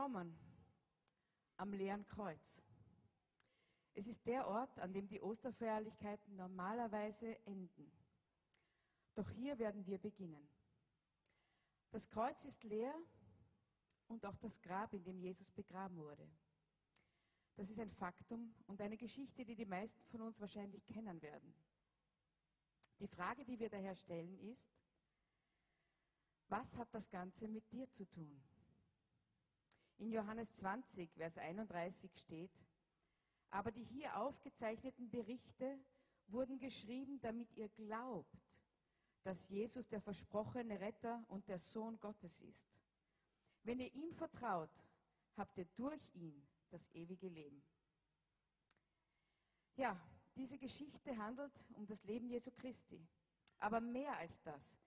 willkommen am leeren Kreuz. Es ist der Ort, an dem die Osterfeierlichkeiten normalerweise enden. Doch hier werden wir beginnen. Das Kreuz ist leer und auch das Grab, in dem Jesus begraben wurde. Das ist ein Faktum und eine Geschichte, die die meisten von uns wahrscheinlich kennen werden. Die Frage, die wir daher stellen, ist, was hat das Ganze mit dir zu tun? In Johannes 20, Vers 31 steht, aber die hier aufgezeichneten Berichte wurden geschrieben, damit ihr glaubt, dass Jesus der versprochene Retter und der Sohn Gottes ist. Wenn ihr ihm vertraut, habt ihr durch ihn das ewige Leben. Ja, diese Geschichte handelt um das Leben Jesu Christi. Aber mehr als das.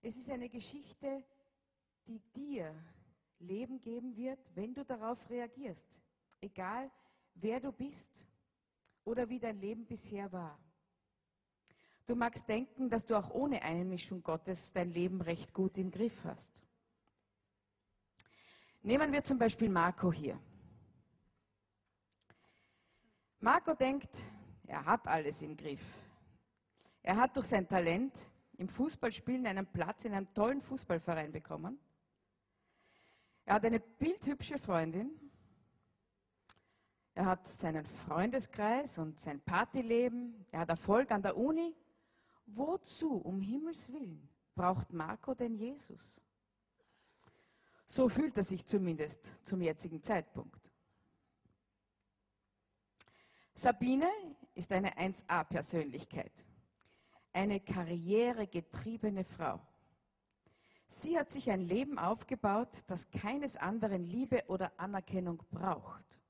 Es ist eine Geschichte, die dir Leben geben wird, wenn du darauf reagierst. Egal, wer du bist oder wie dein Leben bisher war. Du magst denken, dass du auch ohne Einmischung Gottes dein Leben recht gut im Griff hast. Nehmen wir zum Beispiel Marco hier. Marco denkt, er hat alles im Griff. Er hat durch sein Talent im Fußballspielen einen Platz in einem tollen Fußballverein bekommen. Er hat eine bildhübsche Freundin. Er hat seinen Freundeskreis und sein Partyleben. Er hat Erfolg an der Uni. Wozu, um Himmels Willen, braucht Marco denn Jesus? So fühlt er sich zumindest zum jetzigen Zeitpunkt. Sabine ist eine 1a-Persönlichkeit, eine karrieregetriebene Frau. Sie hat sich ein Leben aufgebaut, das keines anderen Liebe oder Anerkennung braucht.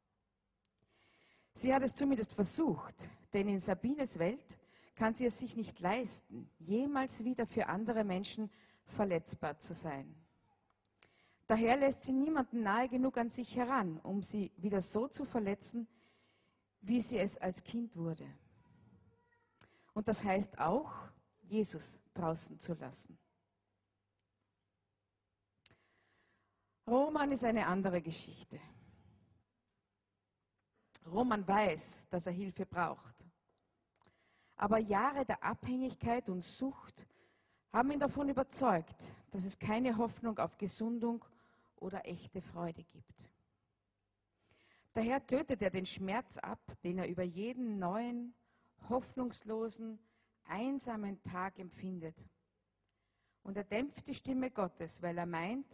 Sie hat es zumindest versucht, denn in Sabines Welt kann sie es sich nicht leisten, jemals wieder für andere Menschen verletzbar zu sein. Daher lässt sie niemanden nahe genug an sich heran, um sie wieder so zu verletzen, wie sie es als Kind wurde. Und das heißt auch, Jesus draußen zu lassen. Roman ist eine andere Geschichte. Roman weiß, dass er Hilfe braucht. Aber Jahre der Abhängigkeit und Sucht haben ihn davon überzeugt, dass es keine Hoffnung auf Gesundung oder echte Freude gibt. Daher tötet er den Schmerz ab, den er über jeden neuen, hoffnungslosen, einsamen Tag empfindet. Und er dämpft die Stimme Gottes, weil er meint,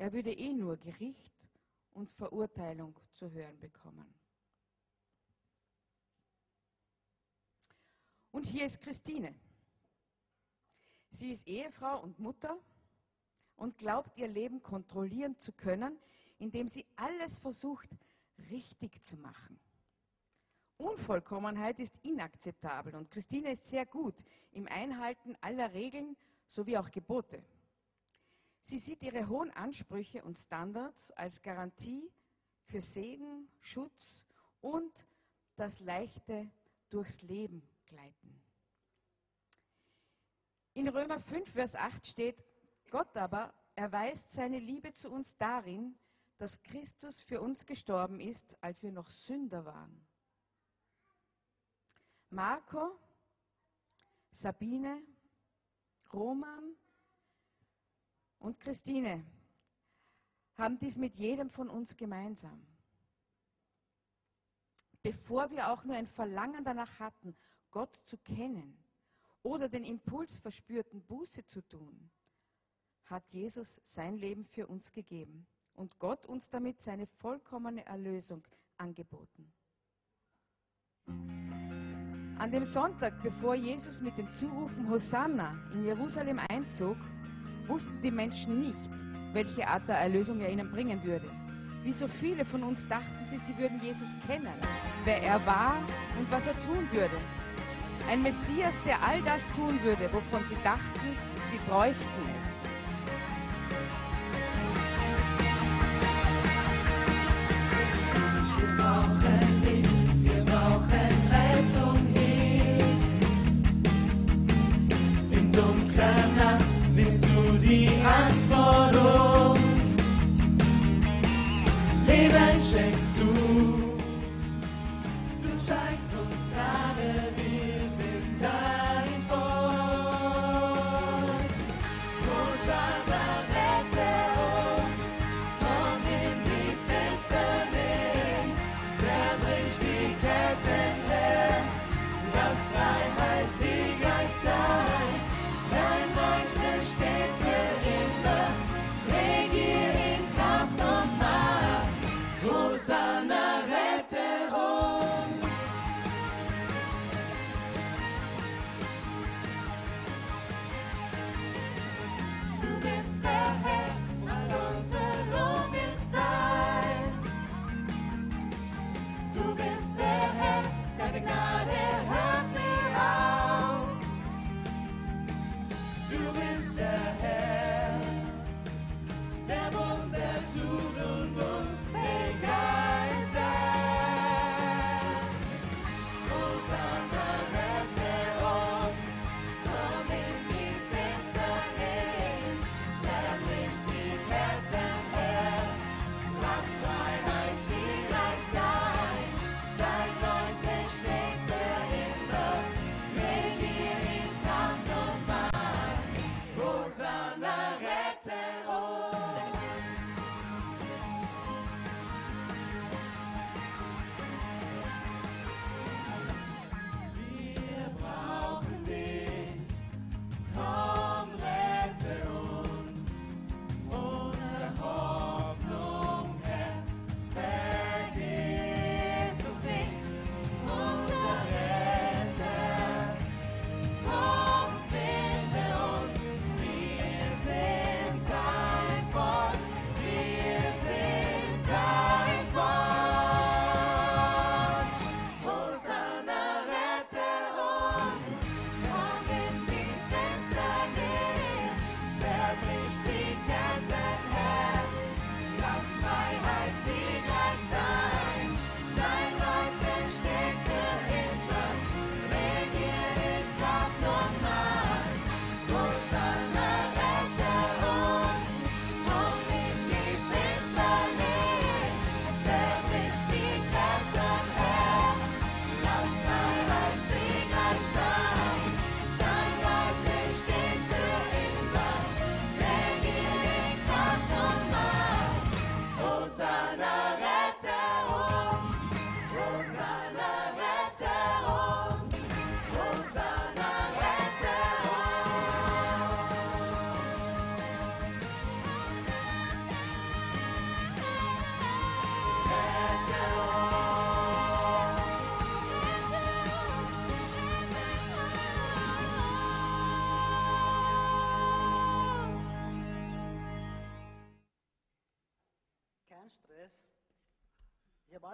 er würde eh nur Gericht und Verurteilung zu hören bekommen. Und hier ist Christine. Sie ist Ehefrau und Mutter und glaubt, ihr Leben kontrollieren zu können, indem sie alles versucht, richtig zu machen. Unvollkommenheit ist inakzeptabel und Christine ist sehr gut im Einhalten aller Regeln sowie auch Gebote. Sie sieht ihre hohen Ansprüche und Standards als Garantie für Segen, Schutz und das leichte durchs Leben gleiten. In Römer 5, Vers 8 steht, Gott aber erweist seine Liebe zu uns darin, dass Christus für uns gestorben ist, als wir noch Sünder waren. Marco, Sabine, Roman und Christine haben dies mit jedem von uns gemeinsam. Bevor wir auch nur ein Verlangen danach hatten, Gott zu kennen oder den Impuls verspürten, Buße zu tun, hat Jesus sein Leben für uns gegeben und Gott uns damit seine vollkommene Erlösung angeboten. An dem Sonntag, bevor Jesus mit den Zurufen Hosanna in Jerusalem einzog, wussten die Menschen nicht, welche Art der Erlösung er ihnen bringen würde. Wie so viele von uns dachten sie, sie würden Jesus kennen, wer er war und was er tun würde. Ein Messias, der all das tun würde, wovon sie dachten, sie bräuchten es.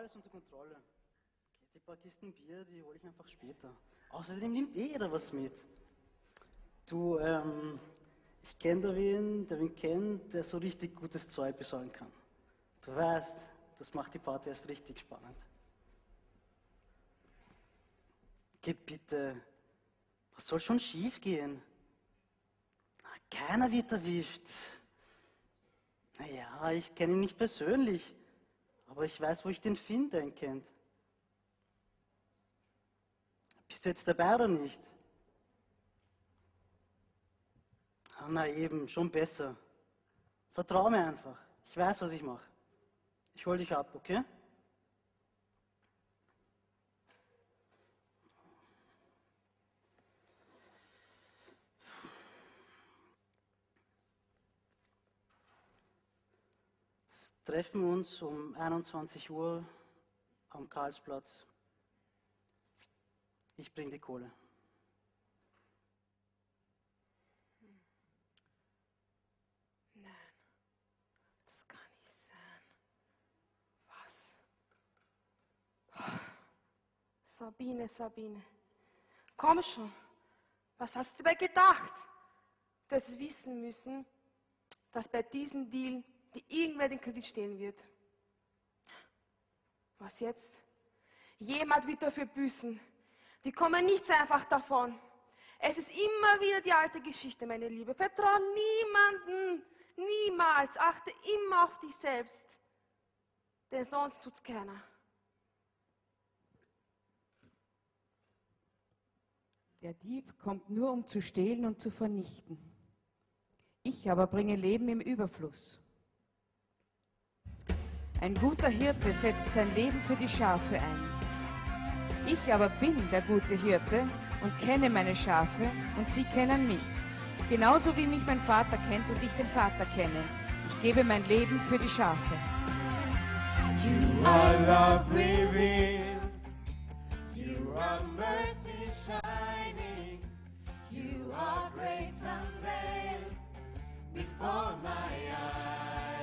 Alles unter Kontrolle. Die paar Kisten Bier, die hole ich einfach später. Außerdem nimmt eh jeder was mit. Du, ähm, ich kenne da wen, der wen kennt, der so richtig gutes Zeug besorgen kann. Du weißt, das macht die Party erst richtig spannend. Geh bitte. Was soll schon schief gehen? Ah, Keiner wird erwischt. Naja, ich kenne ihn nicht persönlich, aber ich weiß, wo ich den finde, ein Kind. Bist du jetzt dabei oder nicht? Ah, na eben, schon besser. Vertrau mir einfach. Ich weiß, was ich mache. Ich hol dich ab, okay? Treffen uns um 21 Uhr am Karlsplatz. Ich bring die Kohle. Nein, das kann nicht sein. Was? Sabine, Sabine, komm schon. Was hast du dabei gedacht? Du hast wissen müssen, dass bei diesem Deal die irgendwer den Kredit stehen wird. Was jetzt? Jemand wird dafür büßen. Die kommen nicht so einfach davon. Es ist immer wieder die alte Geschichte, meine Liebe. Vertrau niemanden, niemals. Achte immer auf dich selbst. Denn sonst tut's keiner. Der Dieb kommt nur, um zu stehlen und zu vernichten. Ich aber bringe Leben im Überfluss. Ein guter Hirte setzt sein Leben für die Schafe ein. Ich aber bin der gute Hirte und kenne meine Schafe und sie kennen mich. Genauso wie mich mein Vater kennt und ich den Vater kenne. Ich gebe mein Leben für die Schafe. You are love revealed. You are mercy shining. You are grace unveiled before my eyes.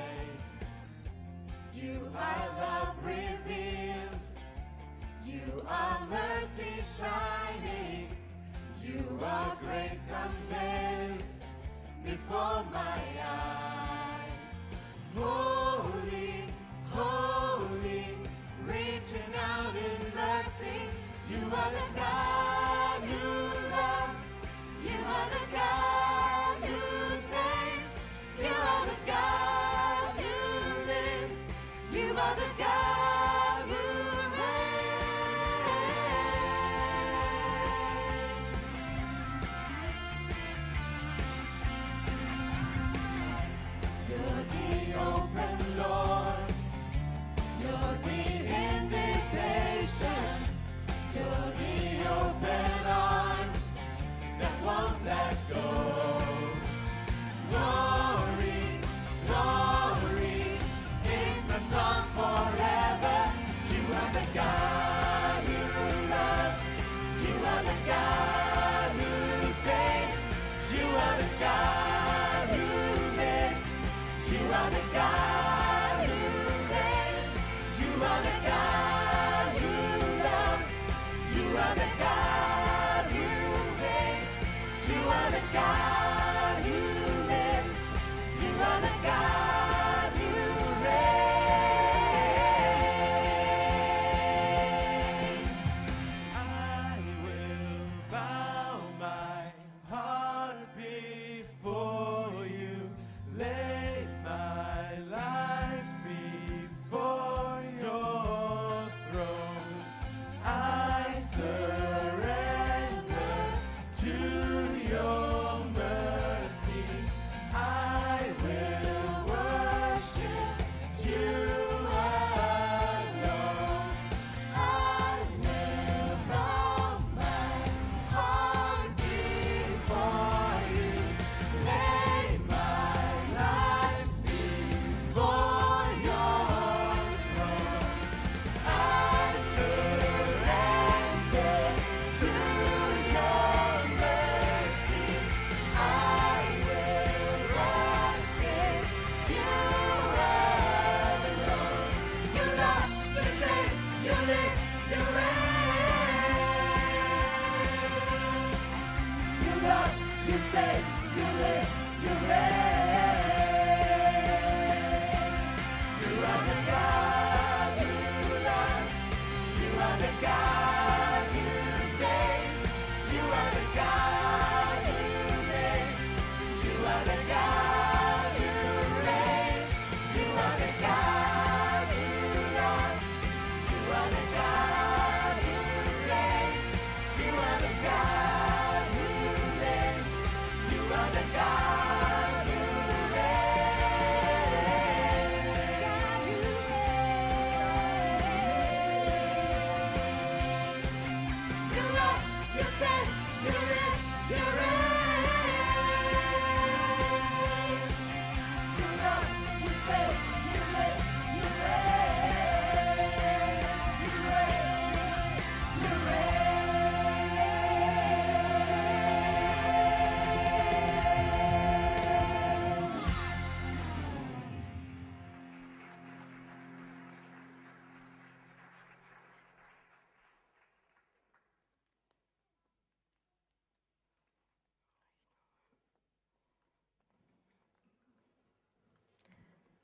You are love revealed. You are mercy shining. You are grace unveiled before my eyes. Holy, holy, reaching out in mercy. You are the God who loves. You are the God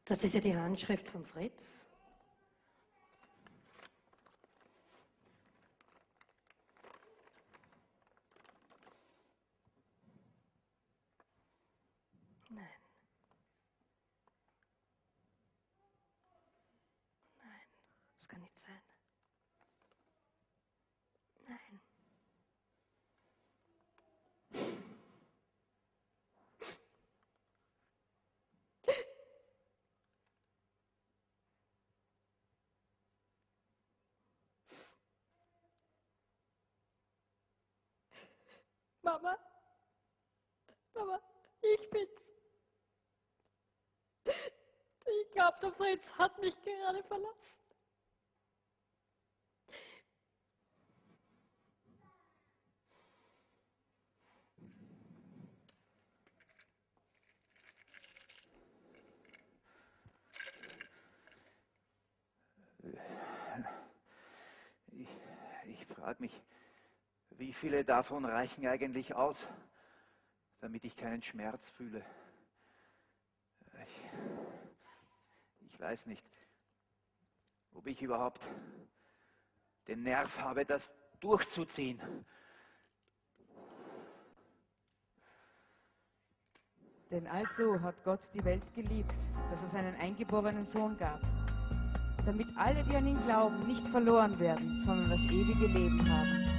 Das ist ja die Handschrift von Fritz. Nein. Nein, das kann nicht sein. Mama, Mama, ich bin's. Ich glaube, der Fritz hat mich gerade verlassen. Ich, ich frage mich, wie viele davon reichen eigentlich aus, damit ich keinen Schmerz fühle? Ich, ich weiß nicht, ob ich überhaupt den Nerv habe, das durchzuziehen. Denn also hat Gott die Welt geliebt, dass es einen eingeborenen Sohn gab, damit alle, die an ihn glauben, nicht verloren werden, sondern das ewige Leben haben.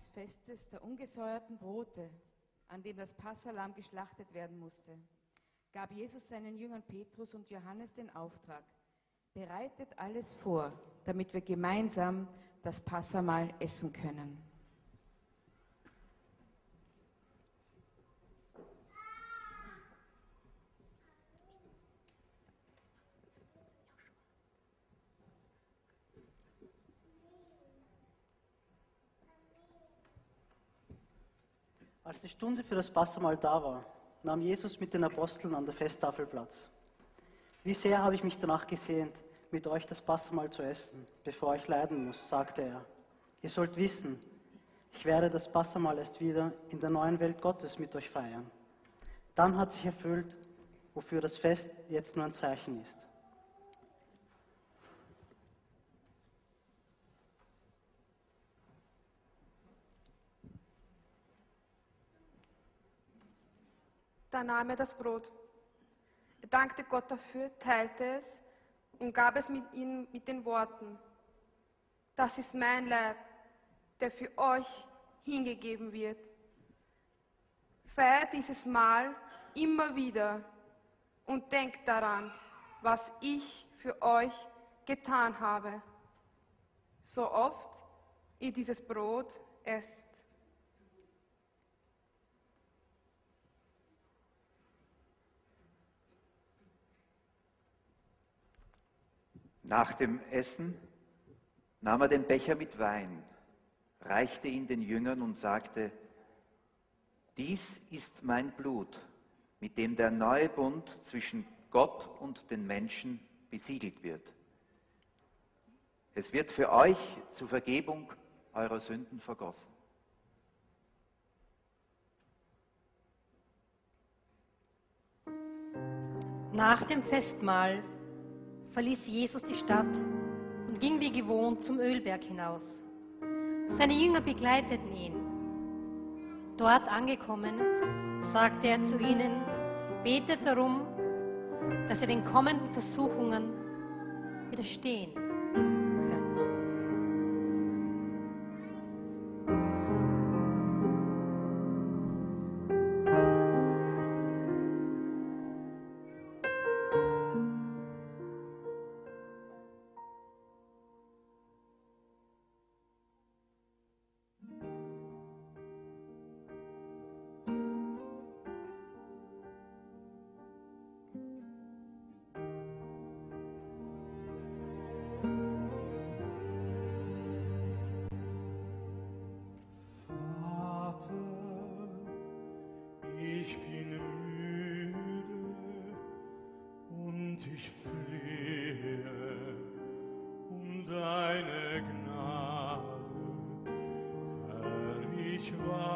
Des Festes der ungesäuerten Brote, an dem das Passalam geschlachtet werden musste, gab Jesus seinen Jüngern Petrus und Johannes den Auftrag, bereitet alles vor, damit wir gemeinsam das Passamal essen können. Als die Stunde für das Passamal da war, nahm Jesus mit den Aposteln an der Festtafel Platz. Wie sehr habe ich mich danach gesehnt, mit euch das Passamal zu essen, bevor ich leiden muss, sagte er. Ihr sollt wissen, ich werde das Passamal erst wieder in der neuen Welt Gottes mit euch feiern. Dann hat sich erfüllt, wofür das Fest jetzt nur ein Zeichen ist. Da nahm er das Brot. Er dankte Gott dafür, teilte es und gab es mit ihnen mit den Worten, das ist mein Leib, der für euch hingegeben wird. Feiert dieses Mal immer wieder und denkt daran, was ich für euch getan habe. So oft ihr dieses Brot esst. Nach dem Essen nahm er den Becher mit Wein, reichte ihn den Jüngern und sagte, dies ist mein Blut, mit dem der neue Bund zwischen Gott und den Menschen besiegelt wird. Es wird für euch zur Vergebung eurer Sünden vergossen. Nach dem Festmahl verließ Jesus die Stadt und ging wie gewohnt zum Ölberg hinaus. Seine Jünger begleiteten ihn. Dort angekommen, sagte er zu ihnen, betet darum, dass ihr den kommenden Versuchungen widerstehen deine Gnade, Herr, ich war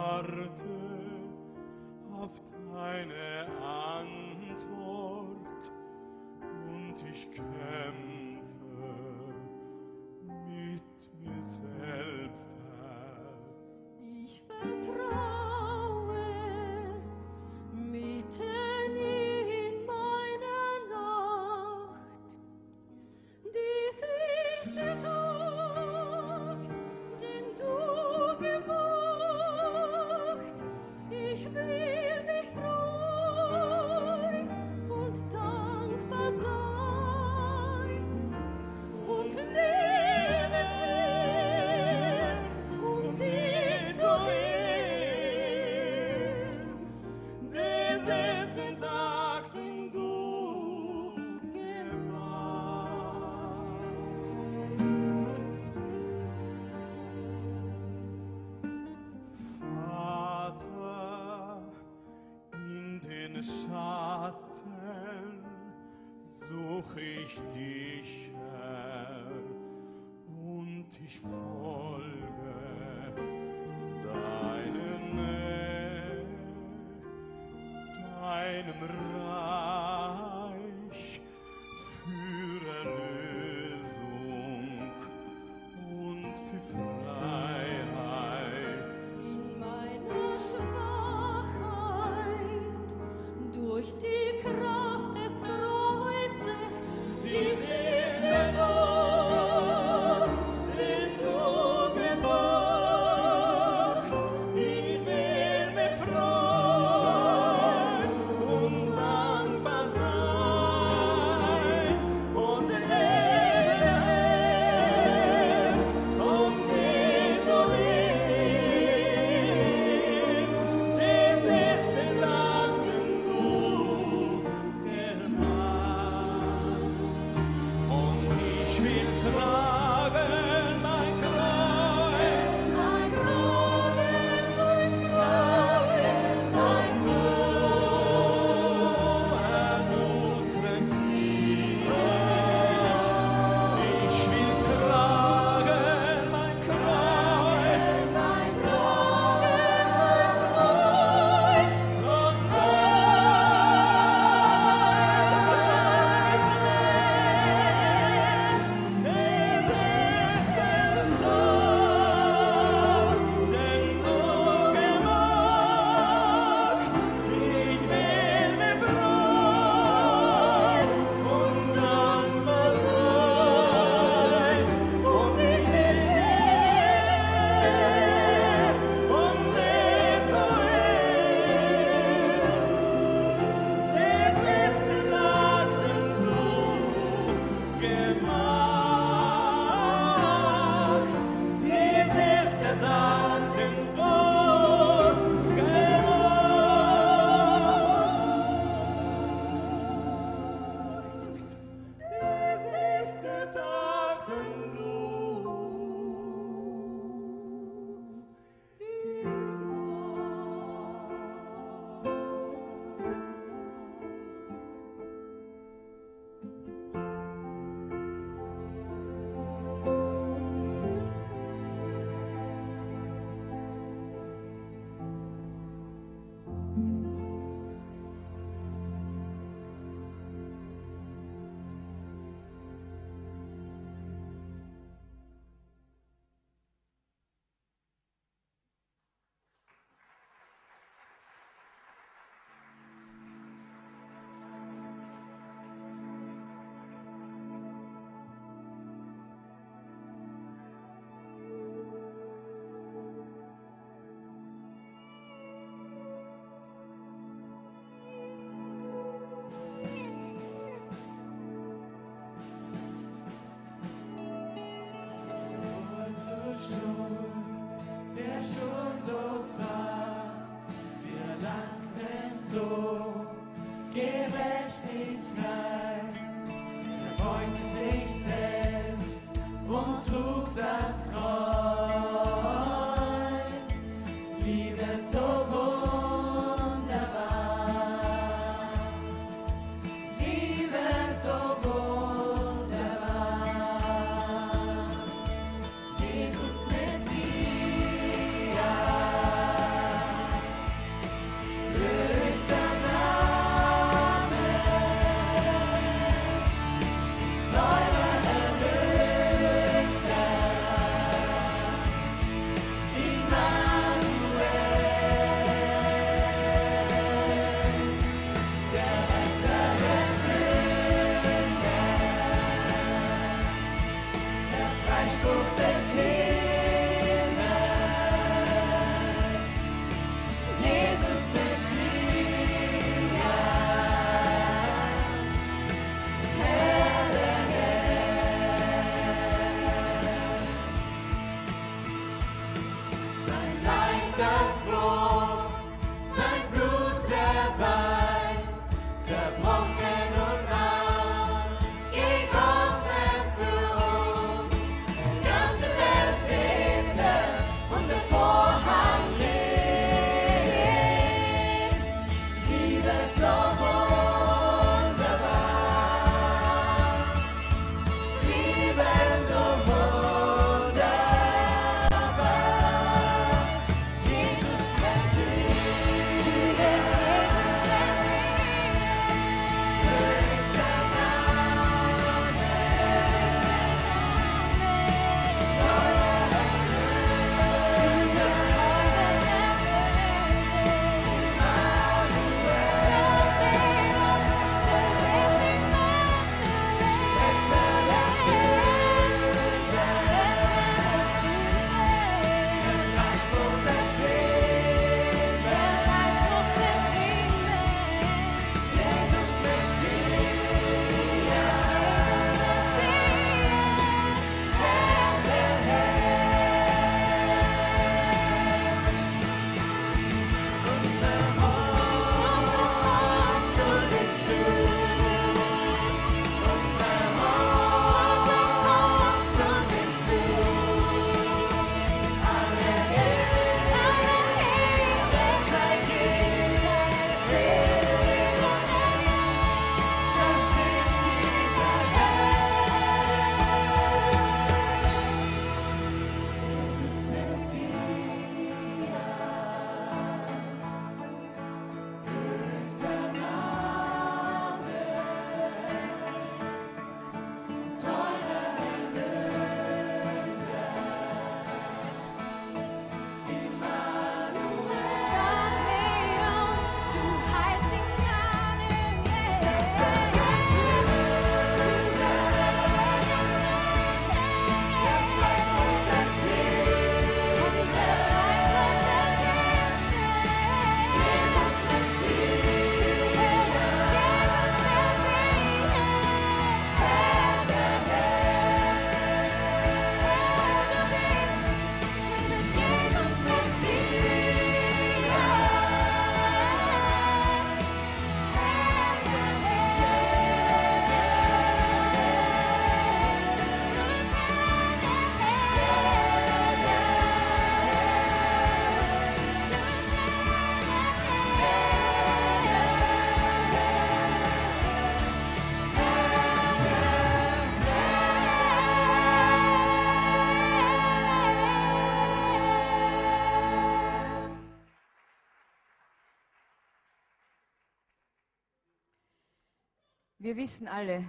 Wir wissen alle,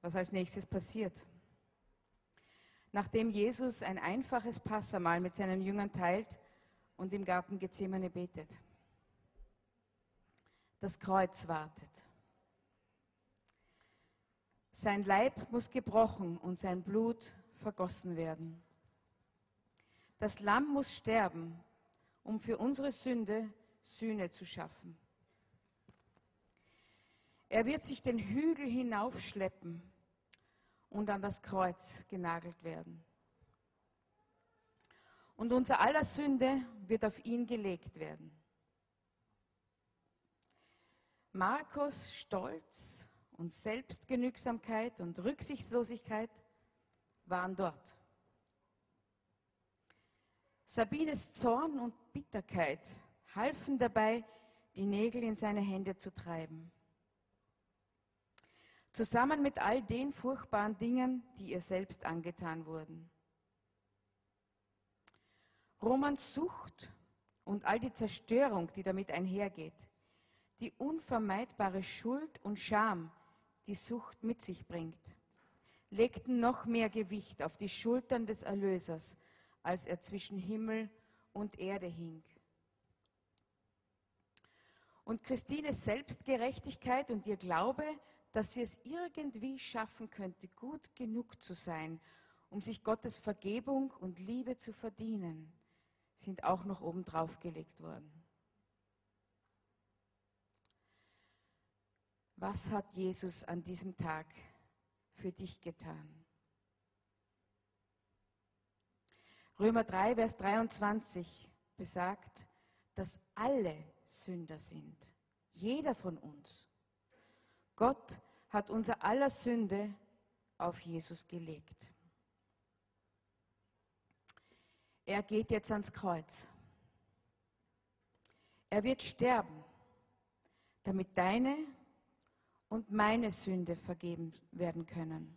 was als nächstes passiert. Nachdem Jesus ein einfaches Passamal mit seinen Jüngern teilt und im Garten Gethsemane betet. Das Kreuz wartet. Sein Leib muss gebrochen und sein Blut vergossen werden. Das Lamm muss sterben, um für unsere Sünde Sühne zu schaffen. Er wird sich den Hügel hinaufschleppen und an das Kreuz genagelt werden. Und unser aller Sünde wird auf ihn gelegt werden. Markus Stolz und Selbstgenügsamkeit und Rücksichtslosigkeit waren dort. Sabines Zorn und Bitterkeit halfen dabei, die Nägel in seine Hände zu treiben. Zusammen mit all den furchtbaren Dingen, die ihr selbst angetan wurden. Romans Sucht und all die Zerstörung, die damit einhergeht, die unvermeidbare Schuld und Scham, die Sucht mit sich bringt, legten noch mehr Gewicht auf die Schultern des Erlösers, als er zwischen Himmel und Erde hing. Und Christines Selbstgerechtigkeit und ihr Glaube, dass sie es irgendwie schaffen könnte, gut genug zu sein, um sich Gottes Vergebung und Liebe zu verdienen, sind auch noch oben drauf gelegt worden. Was hat Jesus an diesem Tag für dich getan? Römer 3, Vers 23 besagt, dass alle Sünder sind. Jeder von uns. Gott hat unser aller Sünde auf Jesus gelegt. Er geht jetzt ans Kreuz. Er wird sterben, damit deine und meine Sünde vergeben werden können.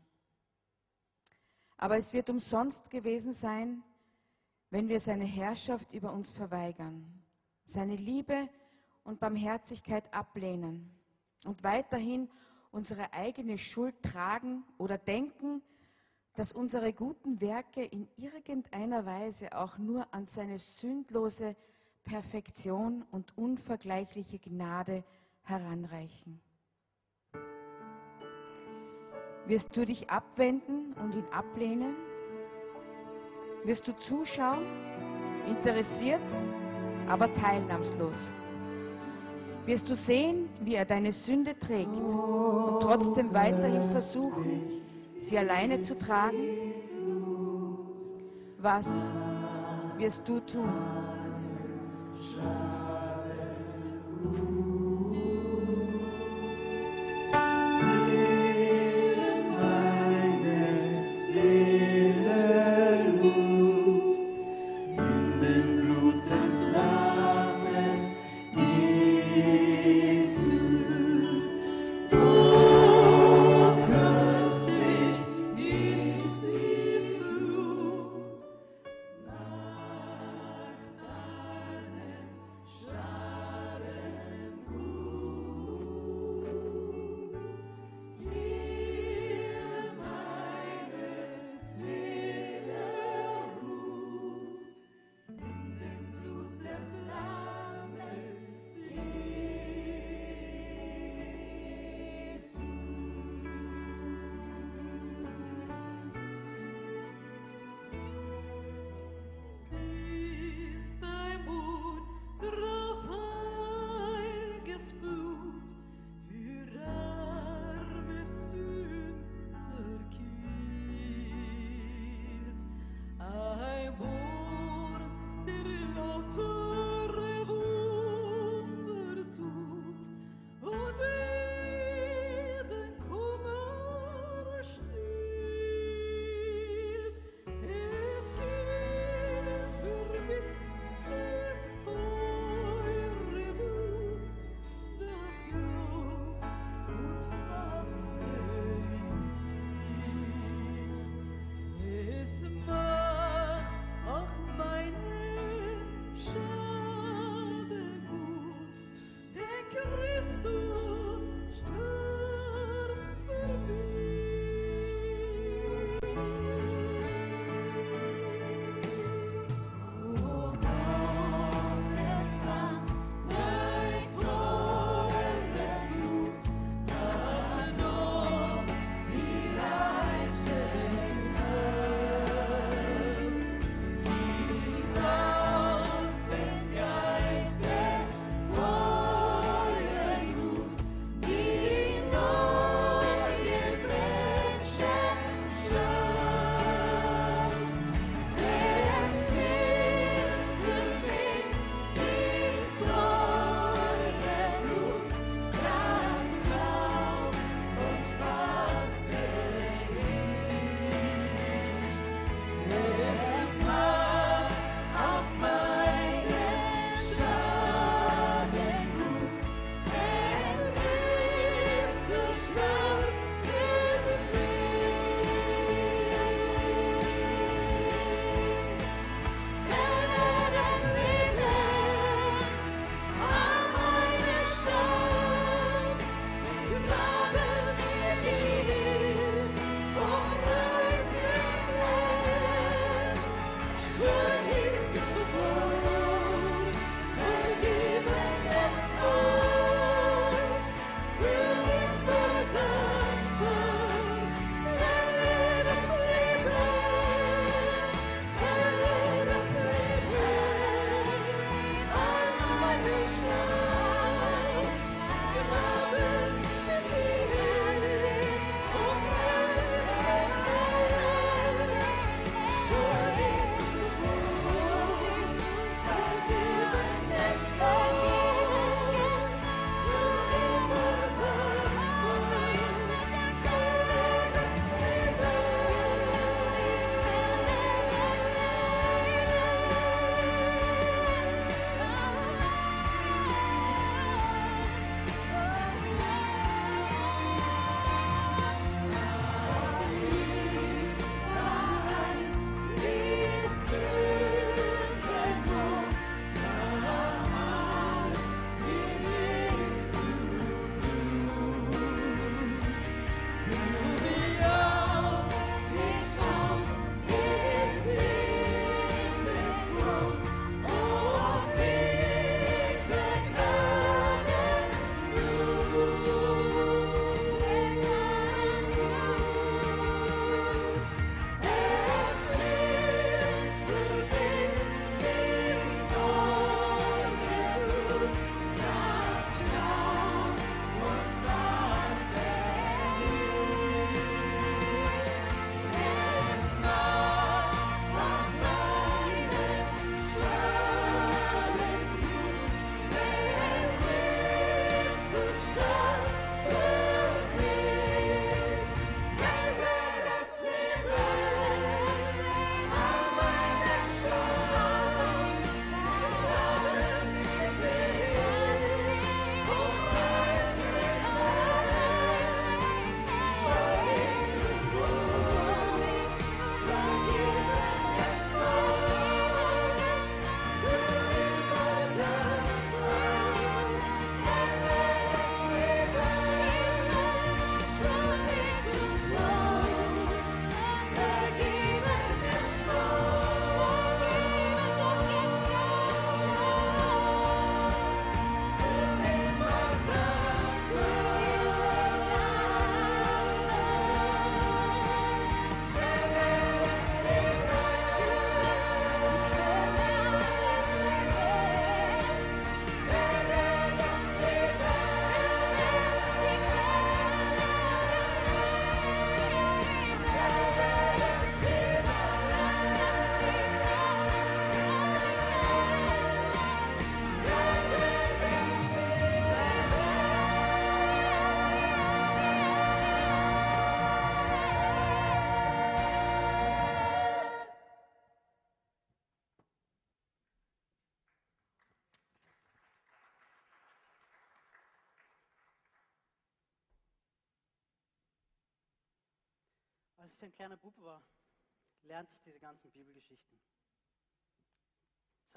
Aber es wird umsonst gewesen sein, wenn wir seine Herrschaft über uns verweigern, seine Liebe und Barmherzigkeit ablehnen und weiterhin unsere eigene Schuld tragen oder denken, dass unsere guten Werke in irgendeiner Weise auch nur an seine sündlose Perfektion und unvergleichliche Gnade heranreichen. Wirst du dich abwenden und ihn ablehnen? Wirst du zuschauen, interessiert, aber teilnahmslos? Wirst du sehen, wie er deine Sünde trägt und trotzdem weiterhin versuchen, sie alleine zu tragen? Was wirst du tun?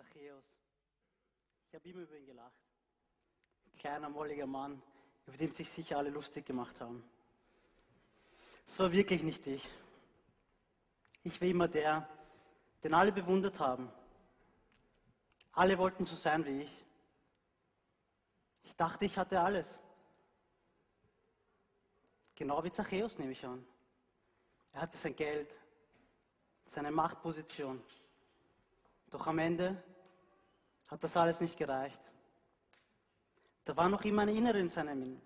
Zachäus. Ich habe immer über ihn gelacht. Kleiner, molliger Mann, über den sich sicher alle lustig gemacht haben. Es war wirklich nicht ich. Ich war immer der, den alle bewundert haben. Alle wollten so sein wie ich. Ich dachte, ich hatte alles. Genau wie Zachäus nehme ich an. Er hatte sein Geld, seine Machtposition. Doch am Ende hat das alles nicht gereicht. Da war noch immer ein Innere in seinem Innen,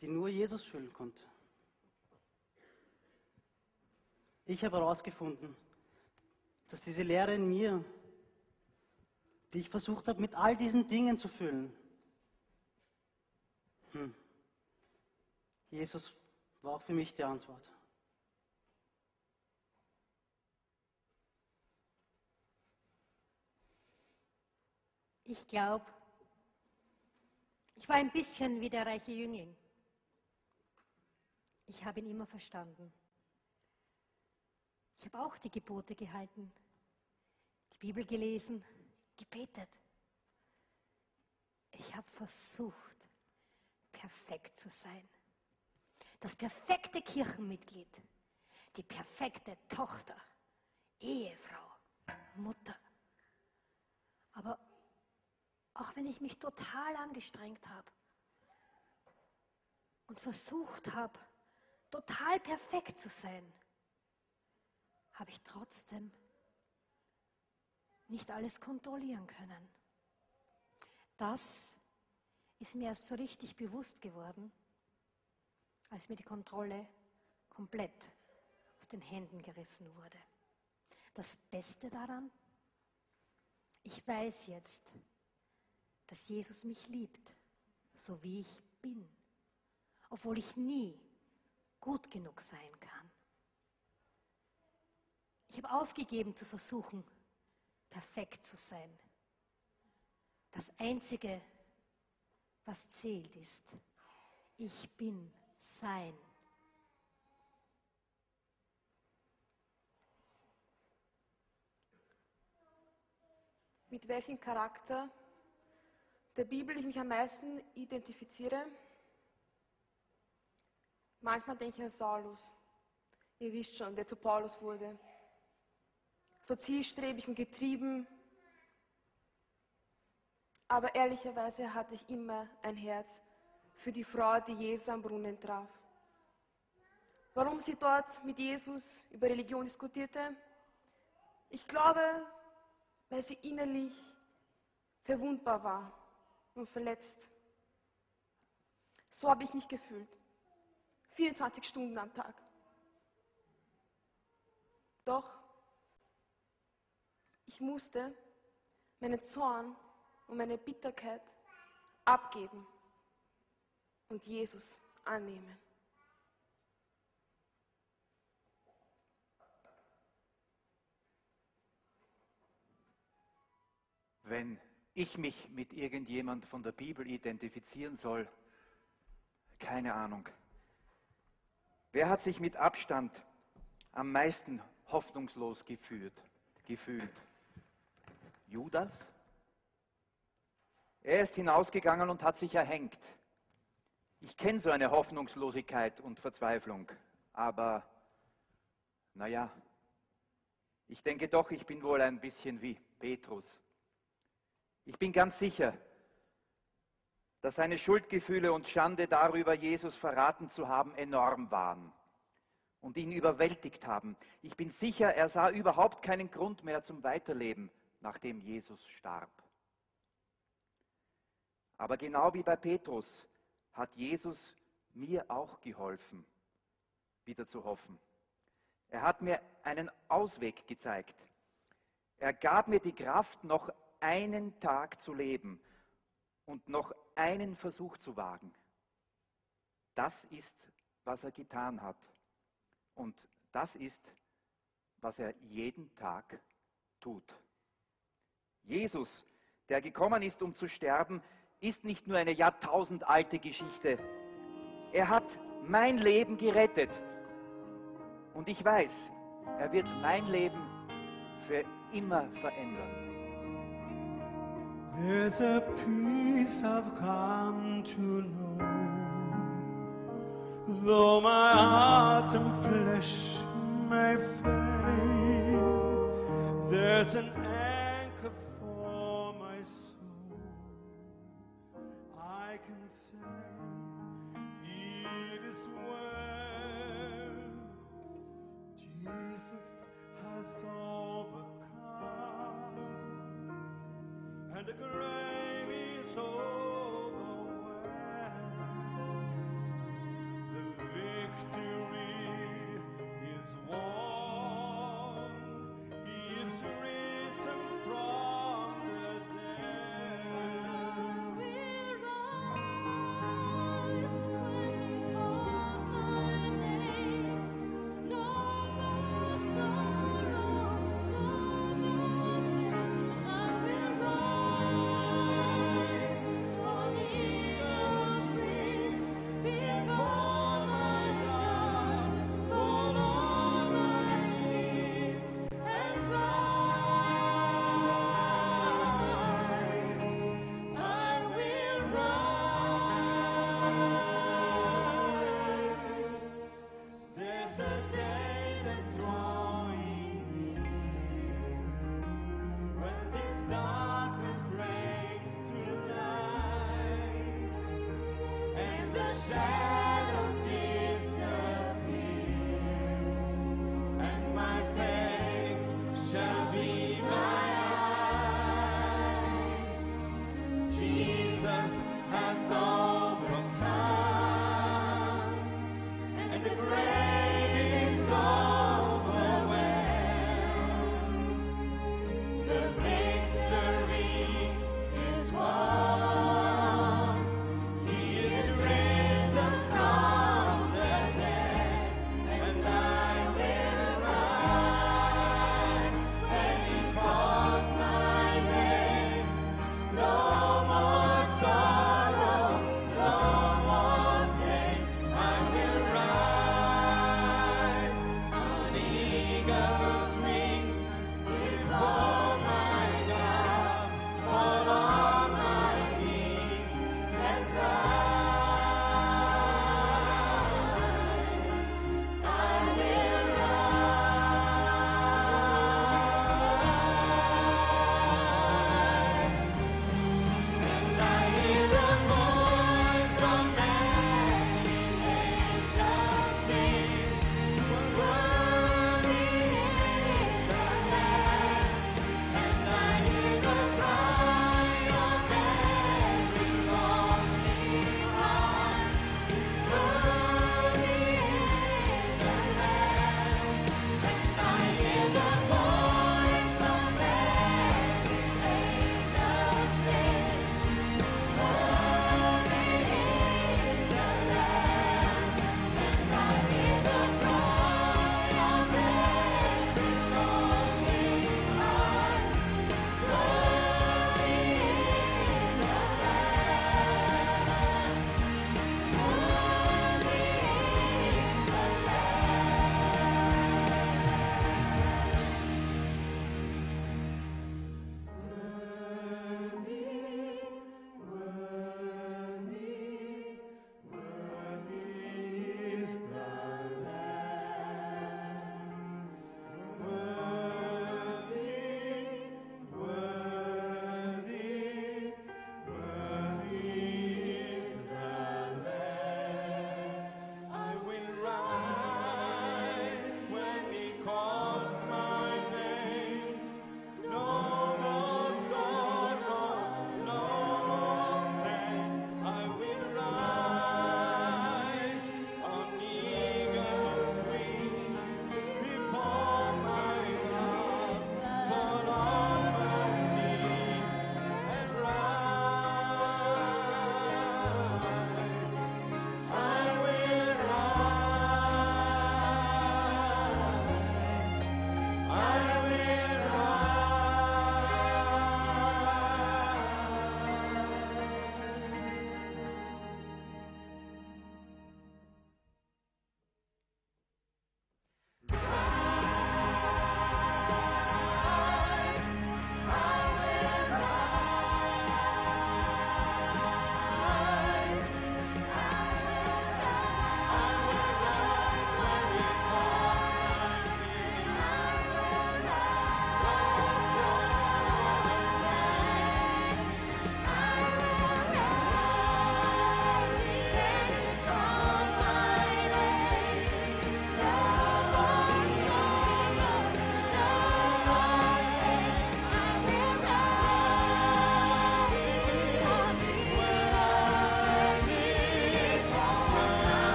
die nur Jesus füllen konnte. Ich habe herausgefunden, dass diese Lehre in mir, die ich versucht habe, mit all diesen Dingen zu füllen, hm, Jesus war auch für mich die Antwort. Ich glaube, ich war ein bisschen wie der reiche Jüngling. Ich habe ihn immer verstanden. Ich habe auch die Gebote gehalten, die Bibel gelesen, gebetet. Ich habe versucht, perfekt zu sein. Das perfekte Kirchenmitglied, die perfekte Tochter, Ehefrau, Mutter. Aber auch wenn ich mich total angestrengt habe und versucht habe, total perfekt zu sein, habe ich trotzdem nicht alles kontrollieren können. Das ist mir erst so richtig bewusst geworden, als mir die Kontrolle komplett aus den Händen gerissen wurde. Das Beste daran, ich weiß jetzt, dass Jesus mich liebt, so wie ich bin, obwohl ich nie gut genug sein kann. Ich habe aufgegeben zu versuchen, perfekt zu sein. Das Einzige, was zählt, ist, ich bin sein. Mit welchem Charakter der Bibel ich mich am meisten identifiziere? Manchmal denke ich an Saulus. Ihr wisst schon, der zu Paulus wurde. So zielstrebig und getrieben. Aber ehrlicherweise hatte ich immer ein Herz für die Frau, die Jesus am Brunnen traf. Warum sie dort mit Jesus über Religion diskutierte? Ich glaube, weil sie innerlich verwundbar war und verletzt. So habe ich mich gefühlt. 24 Stunden am Tag. Doch ich musste meinen Zorn und meine Bitterkeit abgeben und Jesus annehmen. Wenn ich mich mit irgendjemand von der Bibel identifizieren soll, keine Ahnung. Wer hat sich mit Abstand am meisten hoffnungslos gefühlt? gefühlt? Judas? Er ist hinausgegangen und hat sich erhängt. Ich kenne so eine Hoffnungslosigkeit und Verzweiflung, aber naja, ich denke doch, ich bin wohl ein bisschen wie Petrus. Ich bin ganz sicher, dass seine Schuldgefühle und Schande darüber, Jesus verraten zu haben, enorm waren und ihn überwältigt haben. Ich bin sicher, er sah überhaupt keinen Grund mehr zum Weiterleben, nachdem Jesus starb. Aber genau wie bei Petrus hat Jesus mir auch geholfen, wieder zu hoffen. Er hat mir einen Ausweg gezeigt. Er gab mir die Kraft, noch einen Tag zu leben und noch einen Versuch zu wagen. Das ist, was er getan hat. Und das ist, was er jeden Tag tut. Jesus, der gekommen ist, um zu sterben, ist nicht nur eine jahrtausendalte Geschichte. Er hat mein Leben gerettet. Und ich weiß, er wird mein Leben für immer verändern. There's a peace I've come to know. Though my heart and flesh may fail There's an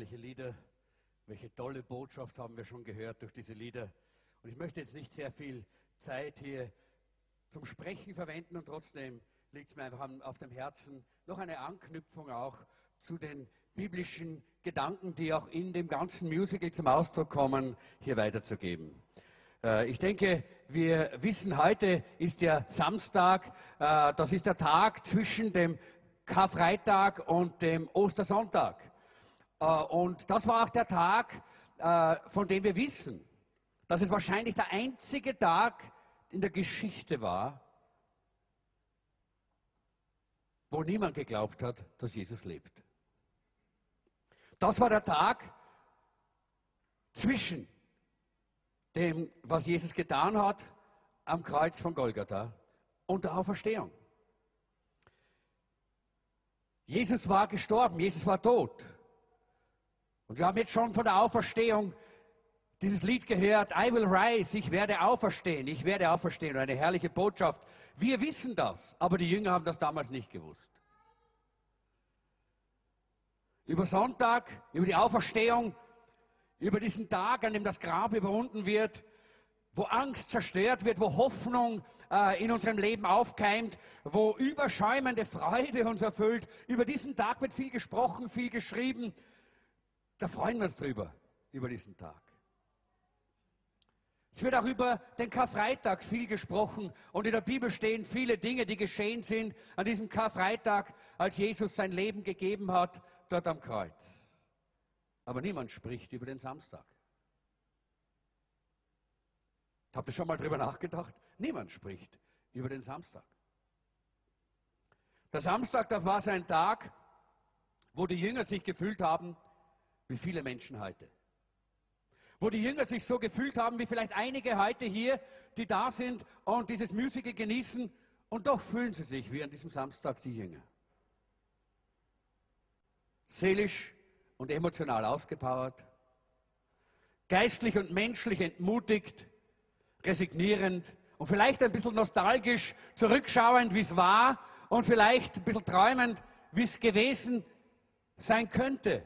herrliche Lieder. Welche tolle Botschaft haben wir schon gehört durch diese Lieder. Und ich möchte jetzt nicht sehr viel Zeit hier zum Sprechen verwenden und trotzdem liegt es mir einfach auf dem Herzen, noch eine Anknüpfung auch zu den biblischen Gedanken, die auch in dem ganzen Musical zum Ausdruck kommen, hier weiterzugeben. Äh, Ich denke, wir wissen, heute ist ja Samstag, äh, das ist der Tag zwischen dem Karfreitag und dem Ostersonntag. Äh, Und das war auch der Tag, äh, von dem wir wissen, dass es wahrscheinlich der einzige Tag in der Geschichte war, wo niemand geglaubt hat, dass Jesus lebt. Das war der Tag zwischen dem, was Jesus getan hat am Kreuz von Golgatha und der Auferstehung. Jesus war gestorben, Jesus war tot. Und wir haben jetzt schon von der Auferstehung dieses Lied gehört, I will rise, ich werde auferstehen, ich werde auferstehen. Eine herrliche Botschaft. Wir wissen das, aber die Jünger haben das damals nicht gewusst. Über Sonntag, über die Auferstehung, über diesen Tag, an dem das Grab überwunden wird, wo Angst zerstört wird, wo Hoffnung äh, in unserem Leben aufkeimt, wo überschäumende Freude uns erfüllt. Über diesen Tag wird viel gesprochen, viel geschrieben. Da freuen wir uns drüber, über diesen Tag. Es wird auch über den Karfreitag viel gesprochen und in der Bibel stehen viele Dinge, die geschehen sind an diesem Karfreitag, als Jesus sein Leben gegeben hat, dort am Kreuz. Aber niemand spricht über den Samstag. Habt ihr schon mal drüber nachgedacht? Niemand spricht über den Samstag. Der Samstag, das war so ein Tag, wo die Jünger sich gefühlt haben, wie viele Menschen heute. Wo die Jünger sich so gefühlt haben, wie vielleicht einige heute hier, die da sind und dieses Musical genießen, und doch fühlen sie sich wie an diesem Samstag die Jünger. Seelisch und emotional ausgepowert, geistlich und menschlich entmutigt, resignierend und vielleicht ein bisschen nostalgisch zurückschauend, wie es war und vielleicht ein bisschen träumend, wie es gewesen sein könnte.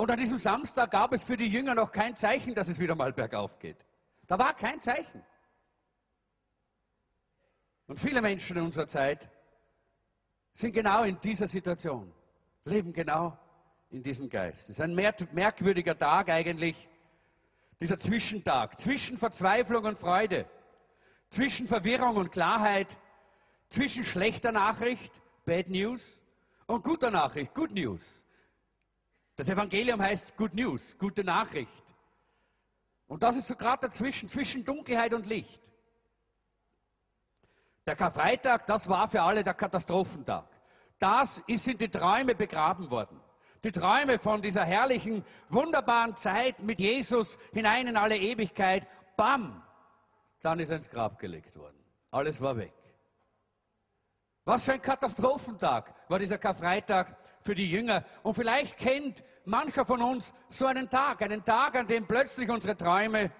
Und an diesem Samstag gab es für die Jünger noch kein Zeichen, dass es wieder mal bergauf geht. Da war kein Zeichen. Und viele Menschen in unserer Zeit sind genau in dieser Situation, leben genau in diesem Geist. Es ist ein mer- merkwürdiger Tag eigentlich, dieser Zwischentag, zwischen Verzweiflung und Freude, zwischen Verwirrung und Klarheit, zwischen schlechter Nachricht, Bad News, und guter Nachricht, Good News. Das Evangelium heißt Good News, gute Nachricht. Und das ist so gerade dazwischen, zwischen Dunkelheit und Licht. Der Karfreitag, das war für alle der Katastrophentag. Das sind die Träume begraben worden. Die Träume von dieser herrlichen, wunderbaren Zeit mit Jesus hinein in alle Ewigkeit. Bam! Dann ist er ins Grab gelegt worden. Alles war weg. Was für ein Katastrophentag war dieser Karfreitag für die Jünger. Und vielleicht kennt mancher von uns so einen Tag, einen Tag, an dem plötzlich unsere Träume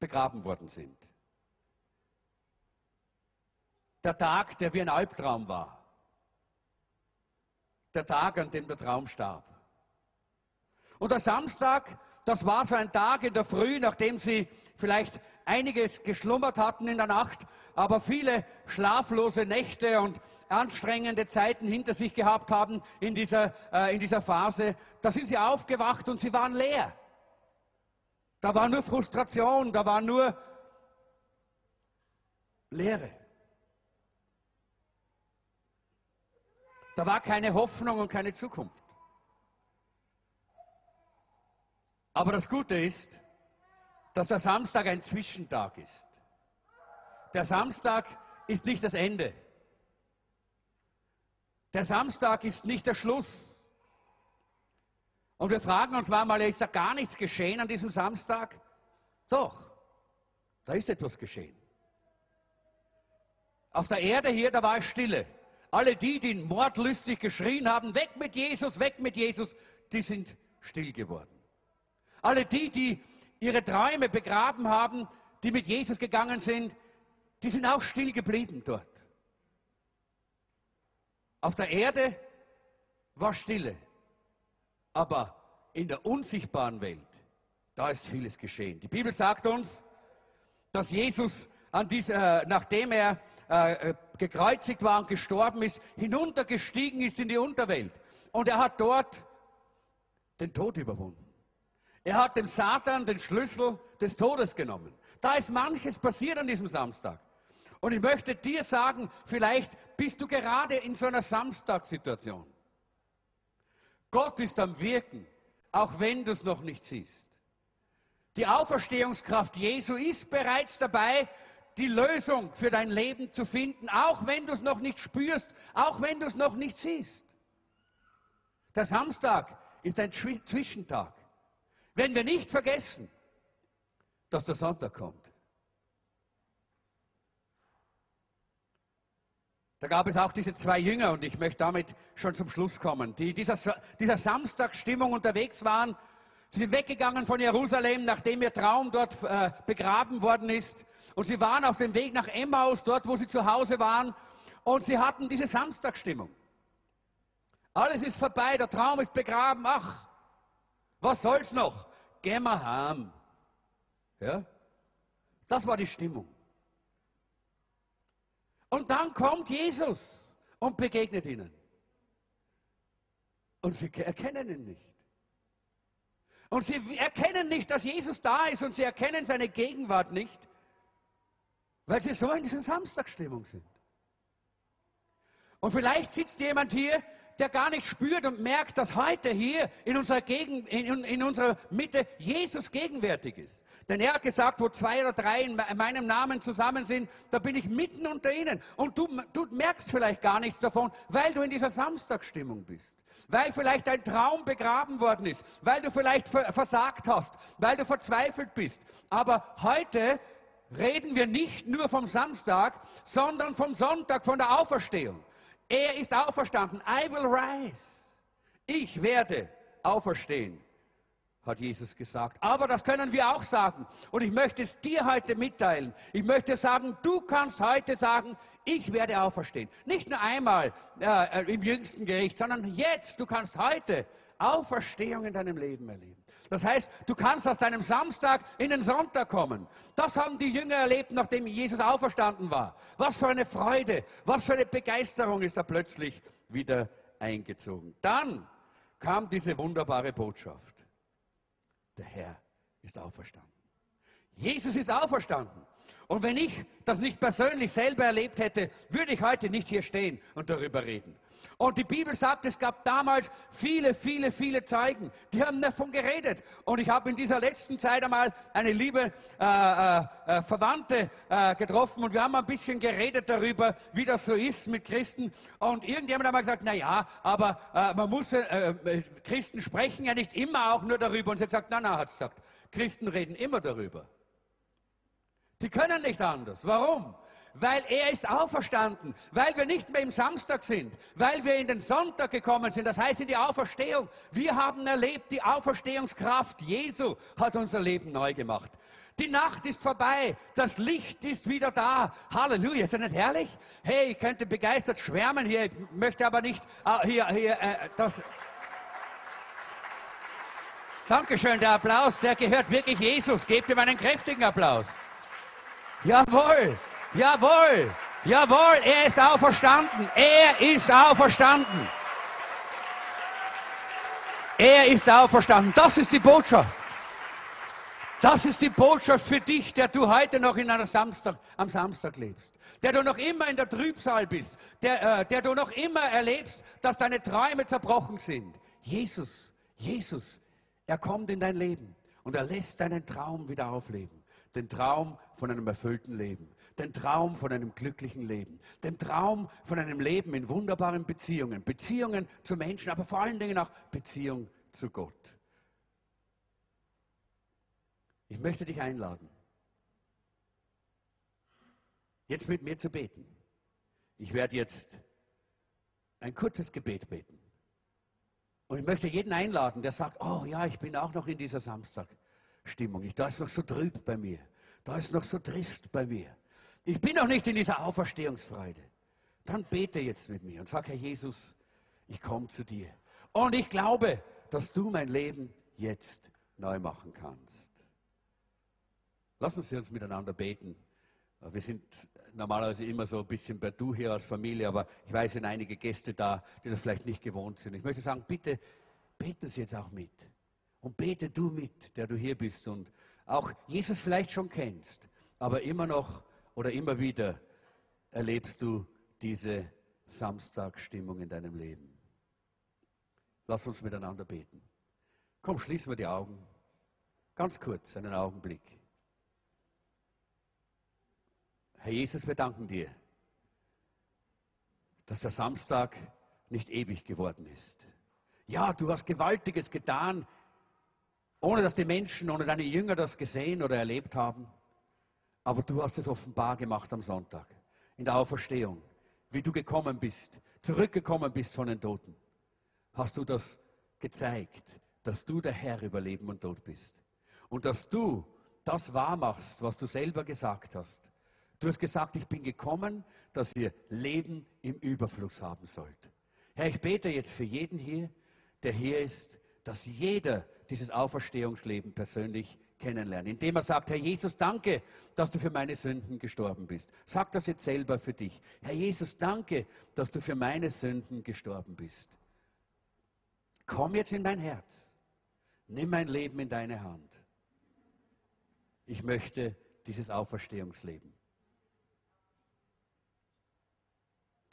begraben worden sind. Der Tag, der wie ein Albtraum war. Der Tag, an dem der Traum starb. Und der Samstag, das war so ein Tag in der Früh, nachdem sie vielleicht einiges geschlummert hatten in der Nacht, aber viele schlaflose Nächte und anstrengende Zeiten hinter sich gehabt haben in dieser, äh, in dieser Phase. Da sind sie aufgewacht und sie waren leer. Da war nur Frustration, da war nur Leere. Da war keine Hoffnung und keine Zukunft. Aber das Gute ist, dass der Samstag ein Zwischentag ist. Der Samstag ist nicht das Ende. Der Samstag ist nicht der Schluss. Und wir fragen uns manchmal, ist da gar nichts geschehen an diesem Samstag? Doch, da ist etwas geschehen. Auf der Erde hier, da war es Stille. Alle die, die mordlüstig geschrien haben, weg mit Jesus, weg mit Jesus, die sind still geworden. Alle die, die ihre Träume begraben haben, die mit Jesus gegangen sind, die sind auch still geblieben dort. Auf der Erde war Stille, aber in der unsichtbaren Welt, da ist vieles geschehen. Die Bibel sagt uns, dass Jesus, an dieser, äh, nachdem er äh, gekreuzigt war und gestorben ist, hinuntergestiegen ist in die Unterwelt. Und er hat dort den Tod überwunden. Er hat dem Satan den Schlüssel des Todes genommen. Da ist manches passiert an diesem Samstag. Und ich möchte dir sagen, vielleicht bist du gerade in so einer Samstagssituation. Gott ist am Wirken, auch wenn du es noch nicht siehst. Die Auferstehungskraft Jesu ist bereits dabei, die Lösung für dein Leben zu finden, auch wenn du es noch nicht spürst, auch wenn du es noch nicht siehst. Der Samstag ist ein Zwi- Zwischentag. Wenn wir nicht vergessen, dass der Sonntag kommt. Da gab es auch diese zwei Jünger, und ich möchte damit schon zum Schluss kommen, die dieser, dieser Samstagsstimmung unterwegs waren. Sie sind weggegangen von Jerusalem, nachdem ihr Traum dort äh, begraben worden ist. Und sie waren auf dem Weg nach Emmaus, dort, wo sie zu Hause waren. Und sie hatten diese Samstagsstimmung. Alles ist vorbei, der Traum ist begraben. Ach, was soll's noch? Gehen wir heim. Ja? Das war die Stimmung. Und dann kommt Jesus und begegnet ihnen. Und sie erkennen ihn nicht. Und sie erkennen nicht, dass Jesus da ist und sie erkennen seine Gegenwart nicht, weil sie so in dieser Samstagstimmung sind. Und vielleicht sitzt jemand hier, der gar nicht spürt und merkt, dass heute hier in unserer, Gegend, in, in unserer Mitte Jesus gegenwärtig ist. Denn er hat gesagt, wo zwei oder drei in me- meinem Namen zusammen sind, da bin ich mitten unter ihnen. Und du, du merkst vielleicht gar nichts davon, weil du in dieser Samstagsstimmung bist. Weil vielleicht dein Traum begraben worden ist. Weil du vielleicht ver- versagt hast. Weil du verzweifelt bist. Aber heute reden wir nicht nur vom Samstag, sondern vom Sonntag, von der Auferstehung. Er ist auferstanden. I will rise. Ich werde auferstehen, hat Jesus gesagt. Aber das können wir auch sagen. Und ich möchte es dir heute mitteilen. Ich möchte sagen, du kannst heute sagen, ich werde auferstehen. Nicht nur einmal äh, im jüngsten Gericht, sondern jetzt. Du kannst heute Auferstehung in deinem Leben erleben. Das heißt, du kannst aus deinem Samstag in den Sonntag kommen. Das haben die Jünger erlebt, nachdem Jesus auferstanden war. Was für eine Freude, was für eine Begeisterung ist da plötzlich wieder eingezogen. Dann kam diese wunderbare Botschaft. Der Herr ist auferstanden. Jesus ist auferstanden. Und wenn ich das nicht persönlich selber erlebt hätte, würde ich heute nicht hier stehen und darüber reden. Und die Bibel sagt, es gab damals viele, viele, viele Zeugen, die haben davon geredet. Und ich habe in dieser letzten Zeit einmal eine liebe äh, äh, äh, Verwandte äh, getroffen und wir haben ein bisschen geredet darüber, wie das so ist mit Christen. Und irgendjemand hat mal gesagt, na ja, aber äh, man muss, äh, Christen sprechen ja nicht immer auch nur darüber. Und sie hat gesagt, na, na, hat gesagt, Christen reden immer darüber. Die können nicht anders. Warum? Weil er ist auferstanden, weil wir nicht mehr im Samstag sind, weil wir in den Sonntag gekommen sind, das heißt in die Auferstehung. Wir haben erlebt, die Auferstehungskraft Jesu hat unser Leben neu gemacht. Die Nacht ist vorbei, das Licht ist wieder da. Halleluja, ist das nicht herrlich? Hey, ich könnte begeistert schwärmen hier, ich möchte aber nicht äh, hier, hier, äh, das. Dankeschön, der Applaus, der gehört wirklich Jesus. Gebt ihm einen kräftigen Applaus. Jawohl, jawohl, jawohl, er ist auferstanden. Er ist auferstanden. Er ist auferstanden. Das ist die Botschaft. Das ist die Botschaft für dich, der du heute noch in einer Samstag, am Samstag lebst. Der du noch immer in der Trübsal bist. Der, äh, der du noch immer erlebst, dass deine Träume zerbrochen sind. Jesus, Jesus, er kommt in dein Leben und er lässt deinen Traum wieder aufleben. Den Traum von einem erfüllten Leben. Den Traum von einem glücklichen Leben. Den Traum von einem Leben in wunderbaren Beziehungen. Beziehungen zu Menschen, aber vor allen Dingen auch Beziehung zu Gott. Ich möchte dich einladen, jetzt mit mir zu beten. Ich werde jetzt ein kurzes Gebet beten. Und ich möchte jeden einladen, der sagt, oh ja, ich bin auch noch in dieser Samstagstimmung. Ich, da ist noch so trüb bei mir. Da ist noch so trist bei mir. Ich bin noch nicht in dieser Auferstehungsfreude. dann bete jetzt mit mir und sag, Herr Jesus, ich komme zu dir. Und ich glaube, dass du mein Leben jetzt neu machen kannst. Lassen Sie uns miteinander beten. Wir sind normalerweise immer so ein bisschen per Du hier als Familie, aber ich weiß, sind einige Gäste da, die das vielleicht nicht gewohnt sind. Ich möchte sagen, bitte beten Sie jetzt auch mit. Und bete du mit, der du hier bist und auch Jesus vielleicht schon kennst, aber immer noch oder immer wieder erlebst du diese Samstagstimmung in deinem Leben. Lass uns miteinander beten. Komm, schließen wir die Augen. Ganz kurz, einen Augenblick. Herr Jesus, wir danken dir, dass der Samstag nicht ewig geworden ist. Ja, du hast Gewaltiges getan, ohne dass die Menschen, ohne deine Jünger das gesehen oder erlebt haben. Aber du hast es offenbar gemacht am Sonntag, in der Auferstehung, wie du gekommen bist, zurückgekommen bist von den Toten. Hast du das gezeigt, dass du der Herr über Leben und Tod bist. Und dass du das wahrmachst, was du selber gesagt hast. Du hast gesagt, ich bin gekommen, dass ihr Leben im Überfluss haben sollt. Herr, ich bete jetzt für jeden hier, der hier ist, dass jeder dieses Auferstehungsleben persönlich kennenlernt, indem er sagt, Herr Jesus, danke, dass du für meine Sünden gestorben bist. Sag das jetzt selber für dich. Herr Jesus, danke, dass du für meine Sünden gestorben bist. Komm jetzt in mein Herz. Nimm mein Leben in deine Hand. Ich möchte dieses Auferstehungsleben.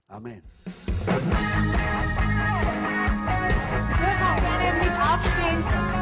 Amen. Sie dürfen auch gerne mit aufstehen.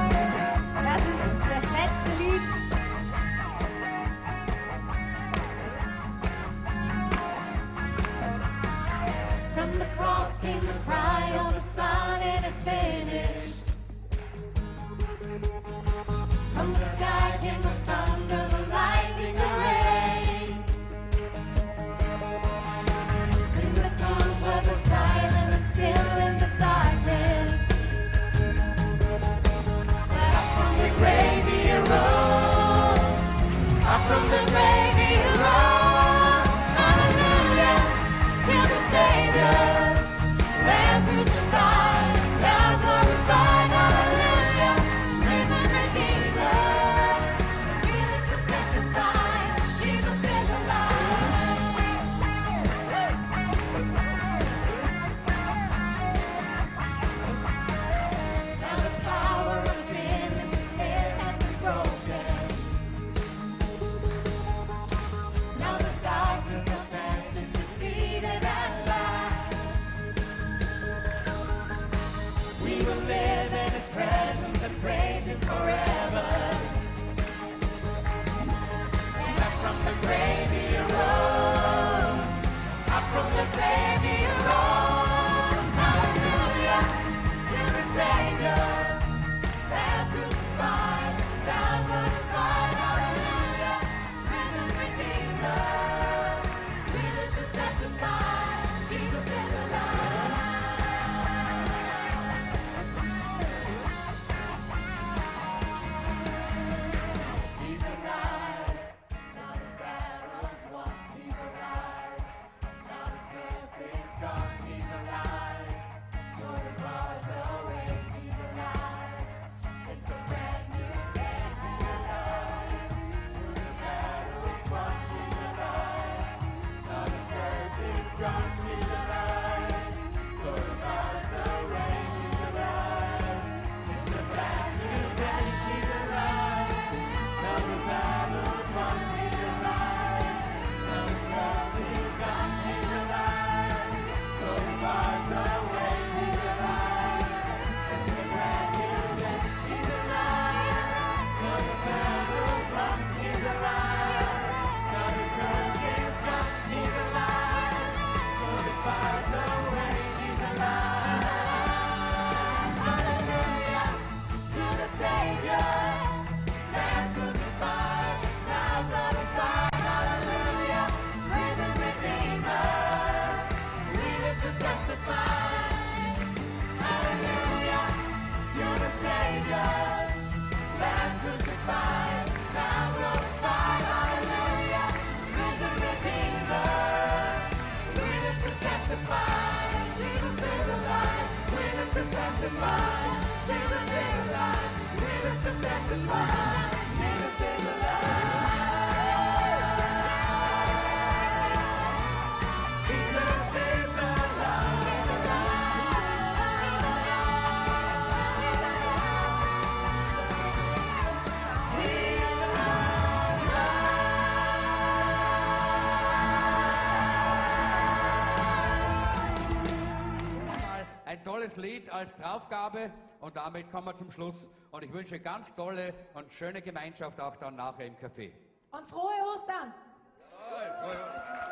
Als Draufgabe und damit kommen wir zum Schluss. Und ich wünsche ganz tolle und schöne Gemeinschaft auch dann nachher im Café. Und frohe Ostern! You are love